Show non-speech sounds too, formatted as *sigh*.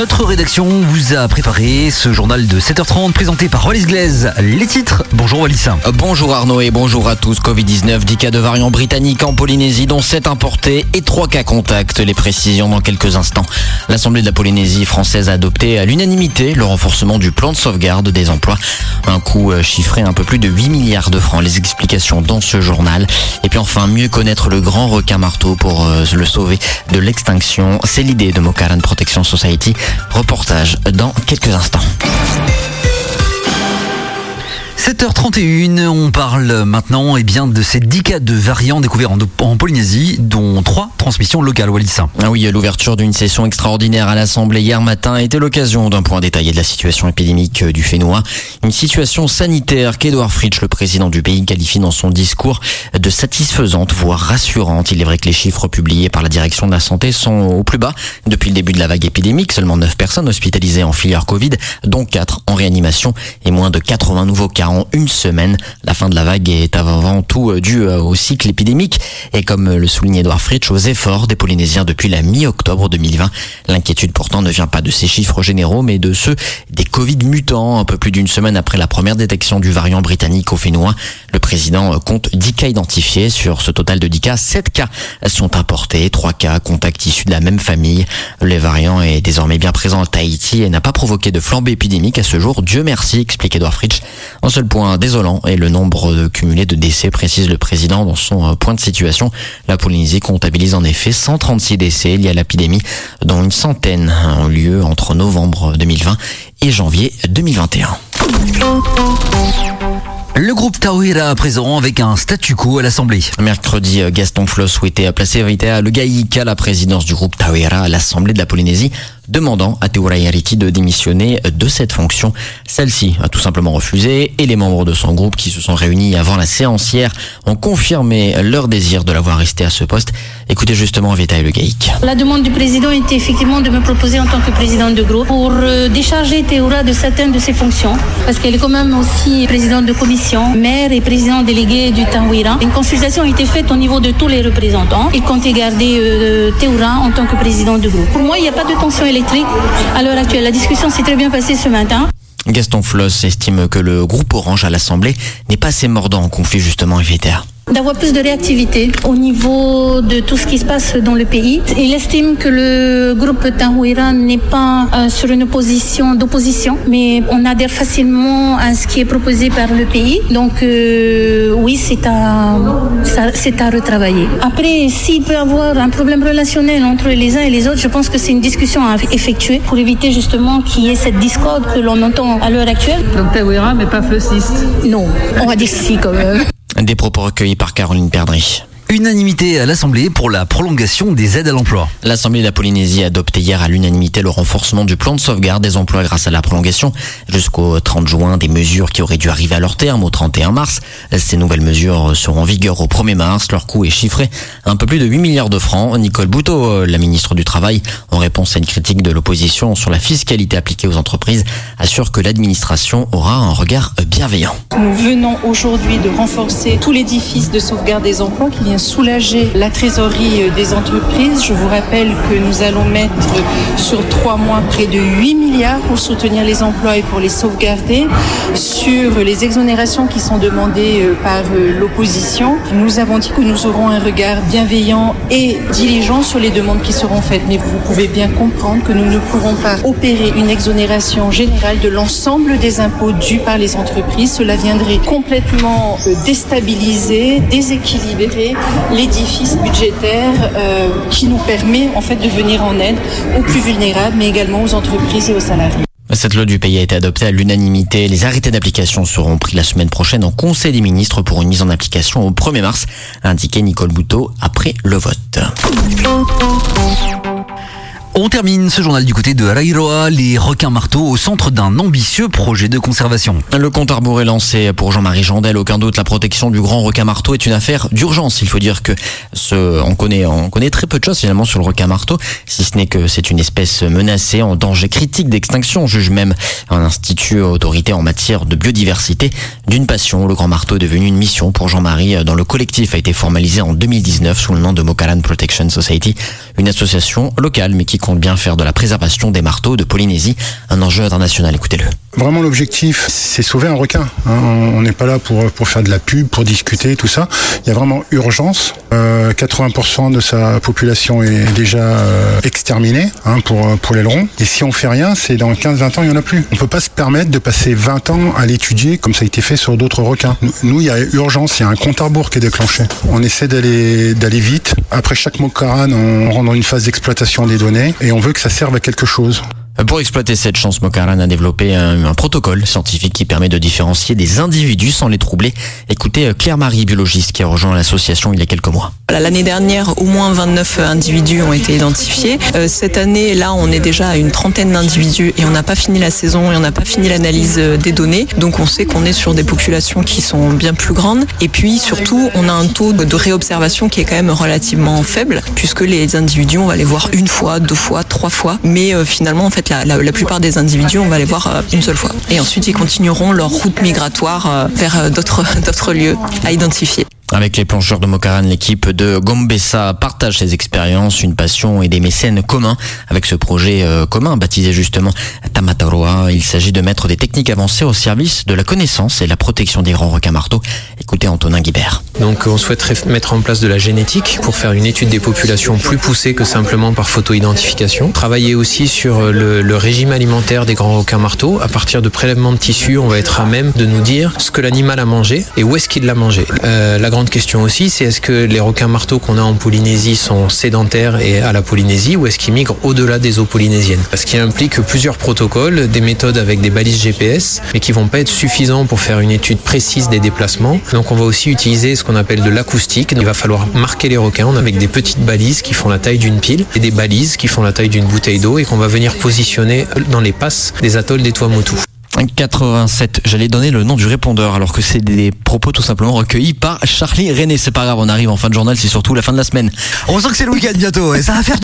Notre rédaction vous a préparé ce journal de 7h30 présenté par Wallis Glaise. Les titres, bonjour Wallis. Bonjour Arnaud et bonjour à tous. Covid-19, 10 cas de variant britannique en Polynésie, dont 7 importés et 3 cas contacts. Les précisions dans quelques instants. L'Assemblée de la Polynésie française a adopté à l'unanimité le renforcement du plan de sauvegarde des emplois. Un coût euh, chiffré un peu plus de 8 milliards de francs. Les explications dans ce journal. Et puis enfin, mieux connaître le grand requin marteau pour euh, le sauver de l'extinction. C'est l'idée de Mokaran Protection Society. Reportage dans quelques instants. 7h31, on parle maintenant eh bien, de ces 10 cas de variants découverts en, Polynésie, dont 3 transmissions locales, Wallis. Ah oui, l'ouverture d'une session extraordinaire à l'Assemblée hier matin était l'occasion d'un point détaillé de la situation épidémique du Fénois. Une situation sanitaire qu'Edouard Fritsch, le président du pays, qualifie dans son discours de satisfaisante, voire rassurante. Il est vrai que les chiffres publiés par la direction de la santé sont au plus bas depuis le début de la vague épidémique. Seulement 9 personnes hospitalisées en filière Covid, dont 4 en réanimation et moins de 80 nouveaux cas en une semaine. La fin de la vague est avant tout euh, due euh, au cycle épidémique et comme le souligne Edouard Fritsch, aux efforts des Polynésiens depuis la mi-octobre 2020. L'inquiétude pourtant ne vient pas de ces chiffres généraux mais de ceux des Covid mutants. Un peu plus d'une semaine après la première détection du variant britannique au Fénois, le président euh, compte 10 cas identifiés. Sur ce total de 10 cas, 7 cas sont importés, 3 cas contacts issus de la même famille. Le variant est désormais bien présent à Tahiti et n'a pas provoqué de flambée épidémique à ce jour. Dieu merci, explique Edouard Fritsch. Un seul point désolant est le nombre cumulé de décès, précise le président dans son euh, point de situation. La Polynésie comptabilise en effet 136 décès liés à l'épidémie, dont une centaine ont lieu entre novembre 2020 et janvier 2021. Le groupe Tawira présent avec un statu quo à l'Assemblée. Mercredi, Gaston Floss souhaitait placer Vita Le Gaïk à la présidence du groupe Tawira à l'Assemblée de la Polynésie demandant à Teura Yariti de démissionner de cette fonction. Celle-ci a tout simplement refusé et les membres de son groupe qui se sont réunis avant la séance ont confirmé leur désir de l'avoir resté à ce poste. Écoutez justement Vita et le Gaïk. La demande du président était effectivement de me proposer en tant que président de groupe pour euh, décharger Teura de certaines de ses fonctions parce qu'elle est quand même aussi présidente de commission, maire et président délégué du Tanwira. Une consultation a été faite au niveau de tous les représentants. Ils comptaient garder euh, Teura en tant que président de groupe. Pour moi, il n'y a pas de tension électrique à l'heure actuelle. La discussion s'est très bien passée ce matin. Gaston Floss estime que le groupe Orange à l'Assemblée n'est pas assez mordant en conflit justement évitaire d'avoir plus de réactivité au niveau de tout ce qui se passe dans le pays. Il estime que le groupe Tanhuira n'est pas euh, sur une position d'opposition, mais on adhère facilement à ce qui est proposé par le pays. Donc euh, oui, c'est à, c'est à retravailler. Après, s'il peut y avoir un problème relationnel entre les uns et les autres, je pense que c'est une discussion à effectuer pour éviter justement qu'il y ait cette discorde que l'on entend à l'heure actuelle. Donc Tanhuira, mais pas Flossiste Non, on va dire si quand même. Des propos recueillis par Caroline Perdry. Unanimité à l'Assemblée pour la prolongation des aides à l'emploi. L'Assemblée de la Polynésie a adopté hier à l'unanimité le renforcement du plan de sauvegarde des emplois grâce à la prolongation jusqu'au 30 juin des mesures qui auraient dû arriver à leur terme au 31 mars. Ces nouvelles mesures seront en vigueur au 1er mars. Leur coût est chiffré à un peu plus de 8 milliards de francs. Nicole Bouteau, la ministre du Travail, en réponse à une critique de l'opposition sur la fiscalité appliquée aux entreprises, assure que l'administration aura un regard bienveillant. Nous venons aujourd'hui de renforcer tout l'édifice de sauvegarde des emplois qui vient soulager la trésorerie euh, des entreprises. Je vous rappelle que nous allons mettre sur trois mois près de 8 milliards pour soutenir les emplois et pour les sauvegarder. Sur les exonérations qui sont demandées euh, par euh, l'opposition, nous avons dit que nous aurons un regard bienveillant et diligent sur les demandes qui seront faites. Mais vous pouvez bien comprendre que nous ne pourrons pas opérer une exonération générale de l'ensemble des impôts dus par les entreprises. Cela viendrait complètement déstabiliser, déséquilibrer l'édifice budgétaire euh, qui nous permet en fait de venir en aide aux plus vulnérables, mais également aux entreprises et aux salariés. Cette loi du pays a été adoptée à l'unanimité. Les arrêtés d'application seront pris la semaine prochaine en Conseil des ministres pour une mise en application au 1er mars, a indiqué Nicole Bouteau après le vote. On termine ce journal du côté de Rairoa, les requins marteaux au centre d'un ambitieux projet de conservation. Le compte à est lancé pour Jean-Marie Jandel. Aucun doute, la protection du grand requin marteau est une affaire d'urgence. Il faut dire que ce, on connaît, on connaît très peu de choses finalement sur le requin marteau, si ce n'est que c'est une espèce menacée en danger critique d'extinction, juge même un institut autorité en matière de biodiversité. D'une passion, le grand marteau est devenu une mission pour Jean-Marie dans le collectif a été formalisé en 2019 sous le nom de Mokalan Protection Society, une association locale mais qui compte bien faire de la préservation des marteaux de Polynésie un enjeu international. Écoutez-le. Vraiment l'objectif, c'est sauver un requin. hein. On n'est pas là pour, pour faire de la pub, pour discuter, tout ça. Il y a vraiment urgence. Euh, 80% de sa population est déjà euh, exterminée hein, pour, pour l'aileron. Et si on fait rien, c'est dans 15-20 ans, il n'y en a plus. On peut pas se permettre de passer 20 ans à l'étudier comme ça a été fait sur d'autres requins. Nous, il y a urgence, il y a un compte à rebours qui est déclenché. On essaie d'aller d'aller vite. Après chaque mokaran, on rentre dans une phase d'exploitation des données et on veut que ça serve à quelque chose. Pour exploiter cette chance, Mokaran a développé un, un protocole scientifique qui permet de différencier des individus sans les troubler. Écoutez euh, Claire-Marie, biologiste, qui a rejoint l'association il y a quelques mois. L'année dernière, au moins 29 individus ont été identifiés. Euh, cette année, là, on est déjà à une trentaine d'individus et on n'a pas fini la saison et on n'a pas fini l'analyse euh, des données. Donc on sait qu'on est sur des populations qui sont bien plus grandes. Et puis surtout, on a un taux de réobservation qui est quand même relativement faible puisque les individus, on va les voir une fois, deux fois, trois fois. Mais finalement, en fait, la, plupart des individus, on va les voir euh, une seule fois. Et ensuite, ils continueront leur route migratoire euh, vers euh, d'autres *laughs* lieux à identifier. Avec les plongeurs de Mokaran, l'équipe de Gombessa partage ses expériences, une passion et des mécènes communs. Avec ce projet euh, commun, baptisé justement Tamataroa, il s'agit de mettre des techniques avancées au service de la connaissance et la protection des grands requins marteaux. Écoutez Antonin Guibert. Donc on souhaiterait mettre en place de la génétique pour faire une étude des populations plus poussée que simplement par photo-identification. Travailler aussi sur le, le régime alimentaire des grands requins marteaux. À partir de prélèvements de tissus, on va être à même de nous dire ce que l'animal a mangé et où est-ce qu'il l'a mangé. Euh, grande question aussi, c'est est-ce que les requins marteaux qu'on a en Polynésie sont sédentaires et à la Polynésie ou est-ce qu'ils migrent au-delà des eaux polynésiennes Ce qui implique plusieurs protocoles, des méthodes avec des balises GPS, mais qui vont pas être suffisants pour faire une étude précise des déplacements. Donc on va aussi utiliser ce qu'on appelle de l'acoustique. Il va falloir marquer les requins avec des petites balises qui font la taille d'une pile et des balises qui font la taille d'une bouteille d'eau et qu'on va venir positionner dans les passes des atolls des Tuamotu. 87, j'allais donner le nom du répondeur alors que c'est des propos tout simplement recueillis par Charlie René. C'est pas grave, on arrive en fin de journal, c'est surtout la fin de la semaine. On sent que c'est le week-end bientôt et ça va faire